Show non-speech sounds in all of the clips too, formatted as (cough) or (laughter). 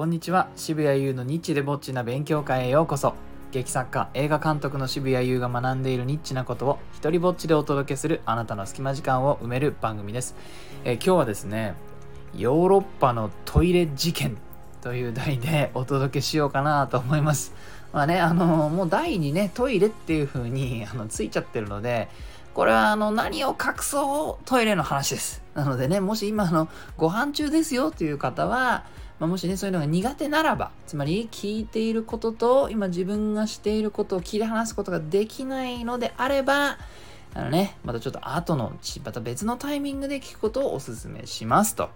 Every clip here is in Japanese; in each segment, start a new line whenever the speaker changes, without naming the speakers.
こんにちは。渋谷優のニッチでぼっちな勉強会へようこそ。劇作家映画監督の渋谷優が学んでいるニッチなことを一人ぼっちでお届けするあなたの隙間時間を埋める番組です、えー今日はですねヨーロッパのトイレ事件という題でお届けしようかなと思います。まあねあのもう題にねトイレっていう風にあのついちゃってるのでこれはあの何を隠そうトイレの話です。なのでね、もし今あのご飯中ですよという方は、まあ、もしね、そういうのが苦手ならば、つまり聞いていることと今自分がしていることを切り離すことができないのであれば、あのね、またちょっと後のち、また別のタイミングで聞くことをお勧めしますと。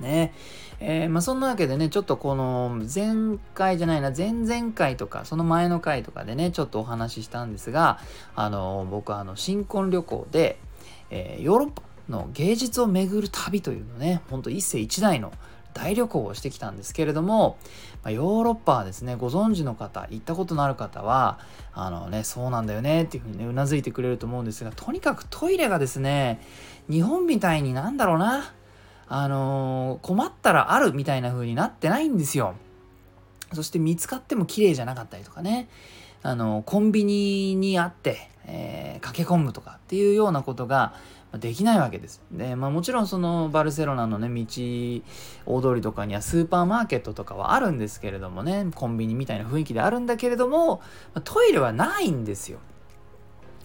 ねえーまあ、そんなわけでね、ちょっとこの前回じゃないな、前々回とか、その前の回とかでね、ちょっとお話ししたんですが、あの僕はあの新婚旅行で、えーヨーロッパの芸術を巡る旅というのね、ほんと一世一代の大旅行をしてきたんですけれども、まあ、ヨーロッパはですね、ご存知の方、行ったことのある方は、あのね、そうなんだよねっていうふうにね、うなずいてくれると思うんですが、とにかくトイレがですね、日本みたいになんだろうな、あのー困ったらあるみたいな風になってないんですよ。そして見つかっても綺麗じゃなかったりとかね、あのコンビニにあって、えー駆け込むとかっていうようなことができないわけです。で、まあもちろんそのバルセロナのね、道、大通りとかにはスーパーマーケットとかはあるんですけれどもね、コンビニみたいな雰囲気であるんだけれども、トイレはないんですよ。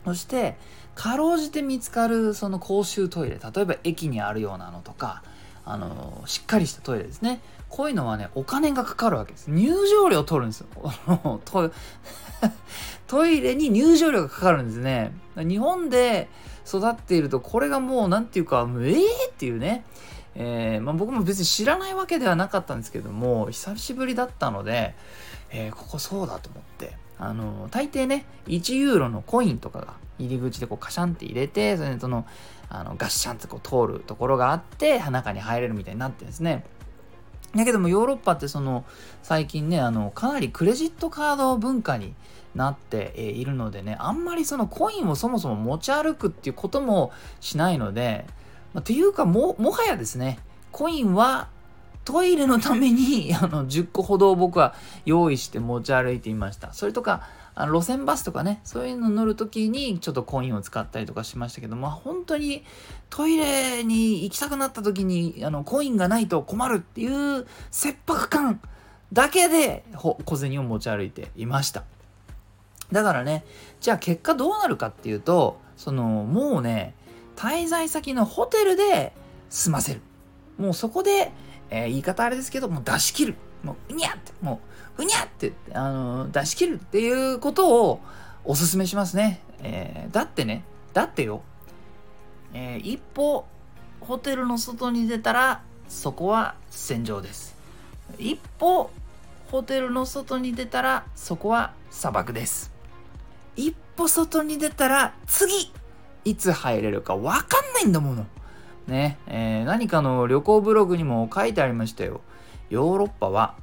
そして、かろうじて見つかるその公衆トイレ、例えば駅にあるようなのとか、あのしっかりしたトイレですね。こういうのはね、お金がかかるわけです。入場料取るんですよ。ト (laughs) トイレに入場料がかかるんですね。日本で育っていると、これがもう、なんていうか、もうええっていうね。えーまあ、僕も別に知らないわけではなかったんですけども、久しぶりだったので、えーここそうだと思って、あの大抵ね、1ユーロのコインとかが入り口でこうカシャンって入れて、それでその、あのガッシャンってこう通るところがあって、中に入れるみたいになってるんですね。だけどもヨーロッパってその最近ねあのかなりクレジットカード文化になっているのでねあんまりそのコインをそもそも持ち歩くっていうこともしないので、まあ、ていうかももはやですねコインはトイレのためにあの10個ほど僕は用意して持ち歩いていました。それとかあの路線バスとかねそういうの乗るときにちょっとコインを使ったりとかしましたけどまあ本当にトイレに行きたくなった時にあのコインがないと困るっていう切迫感だけで小銭を持ち歩いていました。だからねじゃあ結果どうなるかっていうとそのもうね滞在先のホテルで済ませる。もうそこで、えー言い方あれですけどもう出し切る。もううにゃってもううにゃってあの出し切るっていうことをおすすめしますね、えーだってねだってよ。えー一歩ホテルの外に出たらそこは戦場です。一歩ホテルの外に出たらそこは砂漠です。一歩外に出たら次いつ入れるか分かんないんだもの。ねえー何かの旅行ブログにも書いてありましたよ。ヨーロッパは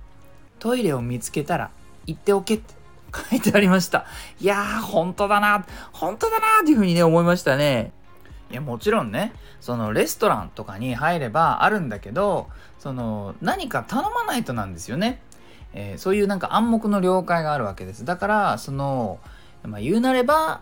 トイレを見つけたら行っておけって (laughs) 書いてありました。いやー本当だな。本当だなっていうふうにね思いましたね。いやもちろんねそのレストランとかに入ればあるんだけどその何か頼まないとなんですよね、えーそういうなんか暗黙の了解があるわけです。だからその、まあ、言うなれば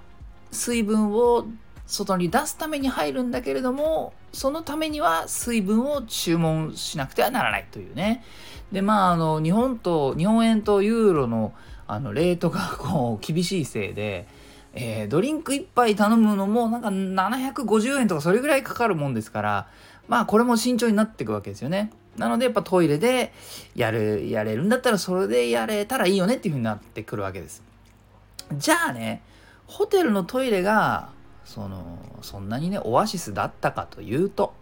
水分を外に出すために入るんだけれどもそのためには水分を注文しなくてはならないというね。でまああの日本と日本円とユーロのあのレートがこう厳しいせいでえードリンク1杯頼むのもなんか750円とかそれぐらいかかるもんですからまあこれも慎重になっていくわけですよね。なのでやっぱトイレでやるやれるんだったらそれでやれたらいいよねっていう風になってくるわけです。じゃあねホテルのトイレがそのそんなにねオアシスだったかというと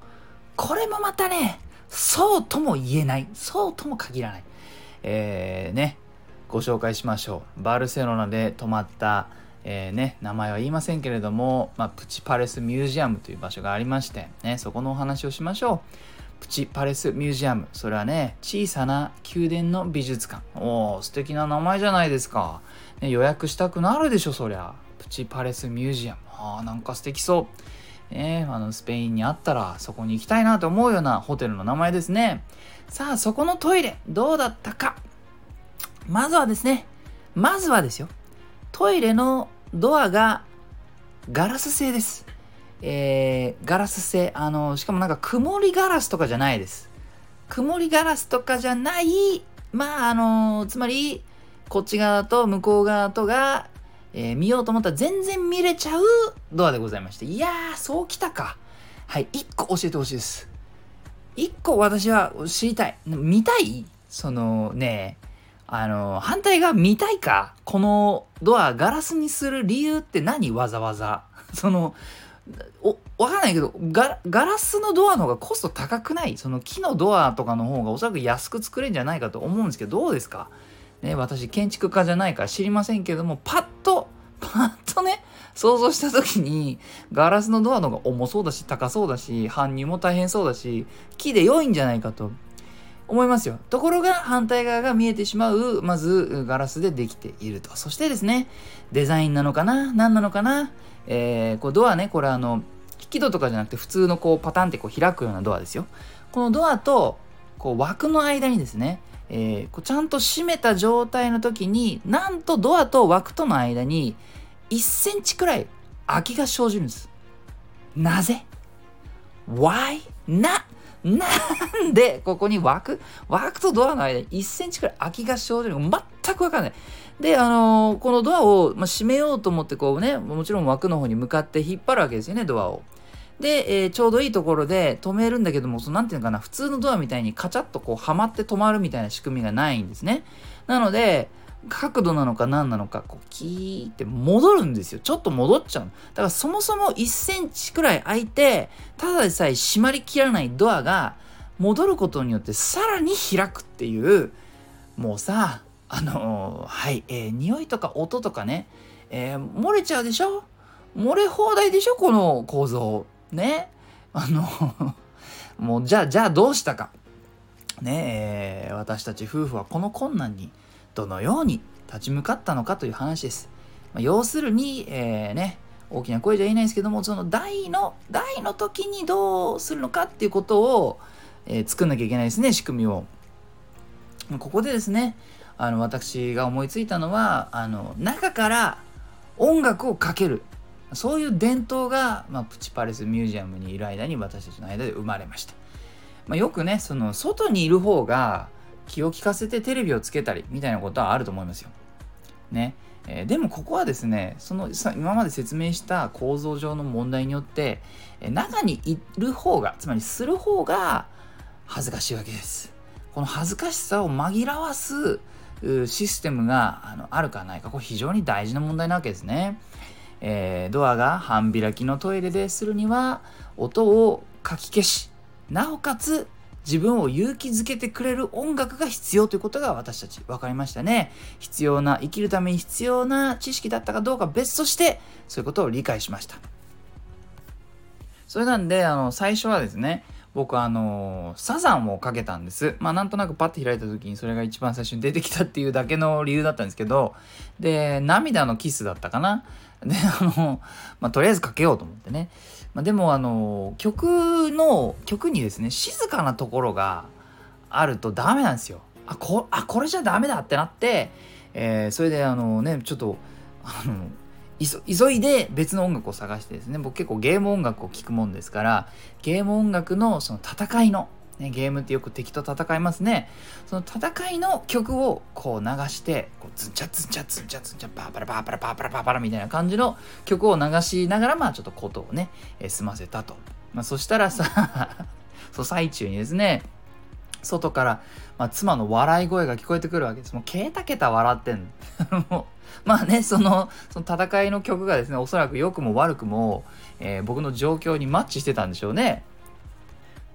これもまたねそうとも言えないそうとも限らないえー、ねご紹介しましょうバルセロナで泊まったえーね、名前は言いませんけれども、まあ、プチパレスミュージアムという場所がありまして、ね、そこのお話をしましょう。プチパレスミュージアム。それはね、小さな宮殿の美術館。おー、素敵な名前じゃないですか。ね、予約したくなるでしょ、そりゃ。チパレスミュージアム。あー、なんか素敵そう。ね、あのスペインにあったらそこに行きたいなと思うようなホテルの名前ですね。さあ、そこのトイレ、どうだったか。まずはですね、まずはですよ、トイレのドアがガラス製です。えー、ガラス製。あの、しかもなんか曇りガラスとかじゃないです。曇りガラスとかじゃない、まあ、あの、つまり、こっち側と向こう側とが、えー、見ようと思ったら全然見れちゃうドアでございまして。いやー、そうきたか。はい、1個教えてほしいです。1個私は知りたい。見たい？そのね、あの、反対側見たいか？このドアガラスにする理由って何？わざわざ。(laughs) その、お、わかんないけどガ、ガラスのドアの方がコスト高くない？その木のドアとかの方がおそらく安く作れるんじゃないかと思うんですけど、どうですか？ね、私建築家じゃないから知りませんけども、パッと、パッとね、想像した時に、ガラスのドアの方が重そうだし、高そうだし、搬入も大変そうだし、木で良いんじゃないかと思いますよ。ところが反対側が見えてしまう、まずガラスでできていると。そしてですね、デザインなのかな何なのかなえー、こうドアね、これあの、引き戸とかじゃなくて普通のこうパタンってこう開くようなドアですよ。このドアとこう枠の間にですね、えー、こうちゃんと閉めた状態の時になんとドアと枠との間に1センチくらい空きが生じるんです。なぜ ?Why? な、なんで？ここに枠、枠とドアの間に1センチくらい空きが生じるの全くわかんない。で、あのー、このドアを、まあ、閉めようと思ってこうね、もちろん枠の方に向かって引っ張るわけですよね、ドアを。で、えー、ちょうどいいところで止めるんだけども、そのなんていうのかな、普通のドアみたいにカチャッとこうはまって止まるみたいな仕組みがないんですね。なので、角度なのか何なのか、こう、キーって戻るんですよ。ちょっと戻っちゃう。だからそもそも1センチくらい開いて、ただでさえ閉まりきらないドアが戻ることによってさらに開くっていう、もうさ、あのー、はい、えー、匂いとか音とかね、えー、漏れちゃうでしょ？漏れ放題でしょ？この構造。ね。あのもうじゃあ、じゃあどうしたか。ねえー、私たち夫婦はこの困難にどのように立ち向かったのかという話です。まあ、要するに、えー、ね、大きな声じゃ言えないですけども、その大の、大の時にどうするのかっていうことを、えー、作んなきゃいけないですね、仕組みを。ここでですね、あの私が思いついたのは、あの中から音楽をかけるそういう伝統が、まあ、プチパレスミュージアムにいる間に私たちの間で生まれました。まあ、よくね、その外にいる方が気を利かせてテレビをつけたりみたいなことはあると思いますよ。ね。えー、でもここはですね、その今まで説明した構造上の問題によって、え、中にいる方が、つまりする方が恥ずかしいわけです。この恥ずかしさを紛らわすシステムがあのあるかないか、これ非常に大事な問題なわけですね。えー、ドアが半開きのトイレでするには音をかき消しなおかつ自分を勇気づけてくれる音楽が必要ということが私たち分かりましたね必要な生きるために必要な知識だったかどうか別としてそういうことを理解しましたそれなんであの最初はですね僕あのサザンをかけたんです。まあなんとなくパッて開いた時にそれが一番最初に出てきたっていうだけの理由だったんですけど、で、涙のキスだったかな。で、あの、まあとりあえずかけようと思ってね。まあでもあの、曲の、曲にですね、静かなところがあるとダメなんですよ。あ、こあこれじゃダメだってなって、えー、それであのね、ちょっと、あの、急いで別の音楽を探してですね僕結構ゲーム音楽を聴くもんですからゲーム音楽のその戦いの、ね、ゲームってよく敵と戦いますねその戦いの曲をこう流してこうズンチャズンチャズンチャズンチャパーパラパーパラパーパラパーパラみたいな感じの曲を流しながらまあちょっとことをね、えー、済ませたと、まあ、そしたらさ (laughs) そう最中にですね外から、まあ、妻の笑い声が聞こえてくるわけです。もうケタケタ笑ってんの。(laughs) まあね、その、その戦いの曲がですね、おそらく良くも悪くも、えー、僕の状況にマッチしてたんでしょうね。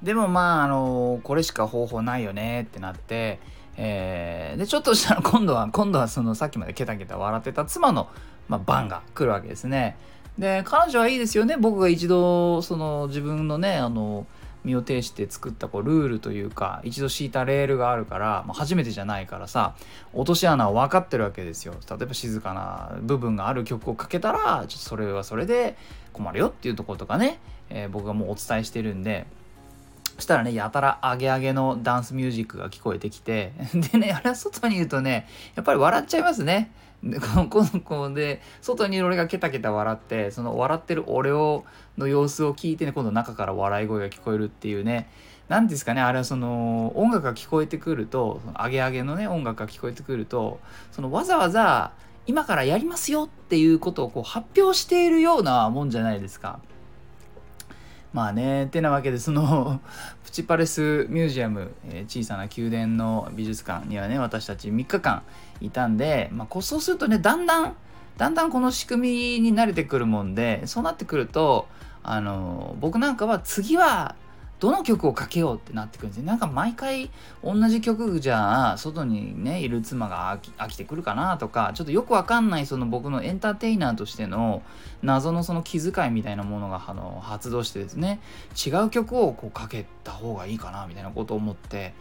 でもまあ、あの、これしか方法ないよねってなって、えー、で、ちょっとしたら今度は、今度はそのさっきまでケタケタ笑ってた妻の、まあ、番が来るわけですね。で、彼女はいいですよね。僕が一度、その自分のね、あの、身を挺して作ったこうルールというか一度敷いたレールがあるから、まあ、初めてじゃないからさ落とし穴は分かってるわけですよ例えば静かな部分がある曲をかけたらちょっとそれはそれで困るよっていうところとかね、えー、僕がもうお伝えしてるんでそしたらね、やたらアゲアゲのダンスミュージックが聞こえてきて、(laughs) でね、あれは外に言うとね、やっぱり笑っちゃいますね。で、この子で、外にいる俺がケタケタ笑って、その笑ってる俺を、の様子を聞いてね、今度中から笑い声が聞こえるっていうね、何ですかね、あれはその、音楽が聞こえてくると、アゲアゲのね、音楽が聞こえてくると、そのわざわざ、今からやりますよっていうことをこう発表しているようなもんじゃないですか。まあね、てなわけで、その (laughs) プチパレスミュージアム、えー、小さな宮殿の美術館にはね、私たち3日間いたんで、まあ、そうするとね、だんだん、だんだんこの仕組みに慣れてくるもんで、そうなってくると、あの、僕なんかは次はどの曲をかけようってなってくるんですよ。なんか毎回同じ曲じゃ外にねいる妻が飽きてくるかなとかちょっとよくわかんないその僕のエンターテイナーとしての謎のその気遣いみたいなものがあの発動してですね違う曲をこうかけた方がいいかなみたいなことを思って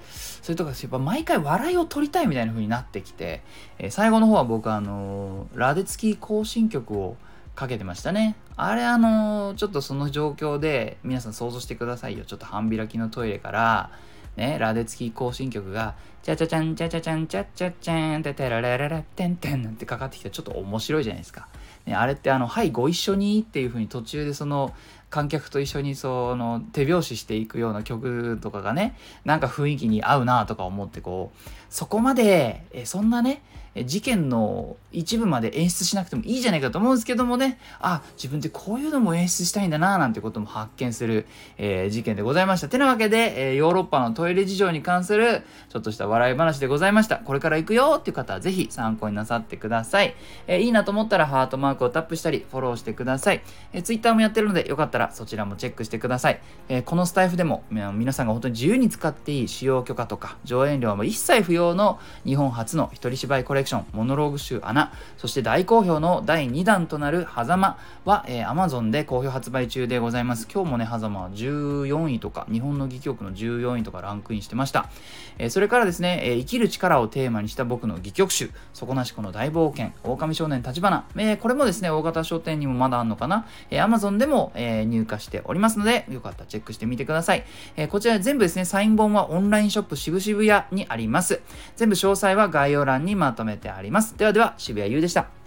それとかやっぱ毎回笑いを取りたいみたいな風になってきて、えー、最後の方は僕あのラデツキー行進曲をかけてましたね。あれあのちょっとその状況で皆さん想像してくださいよ。ちょっと半開きのトイレから、ね、ラデツキ行進曲が、チャチャチャンチャチャチャンチャチャチャンテテララララテンテンってかかってきたらちょっと面白いじゃないですか。ね、あれってあの、はい、ご一緒にっていう風に途中でその観客と一緒にその手拍子していくような曲とかがね、なんか雰囲気に合うなとか思ってこう、そこまで、えそんなね、事件の一部まで演出しなくてもいいじゃないかと思うんですけどもね、あ、自分ってこういうのも演出したいんだな、なんてことも発見する、えー、事件でございました。てなわけで、えー、ヨーロッパのトイレ事情に関するちょっとした笑い話でございました。これから行くよっていう方はぜひ参考になさってください。えー、いいなと思ったらハートマークをタップしたり、フォローしてください。えー、Twitter もやってるので、よかったらそちらもチェックしてください。えー、このスタイフでも皆さんが本当に自由に使っていい使用許可とか上演料も一切不要の日本初の一人芝居コレクション、モノローグ集穴、そして大好評の第2弾となる狭間は、えー、Amazon で好評発売中でございます。今日もね、狭間は14位とか、日本の戯曲の14位とかランクインしてました。えー、それからですね、えー、生きる力をテーマにした僕の戯曲集、底なしこの大冒険、狼少年立花、えー、これもですね、大型書店にもまだあんのかな、えー、Amazon でも、えー、入荷しておりますので、よかったらチェックしてみてください。えー、こちら全部ですね、サイン本はオンラインショップ渋々屋にあります。全部詳細は概要欄にまとめめてあります。ではでは、渋谷優でした。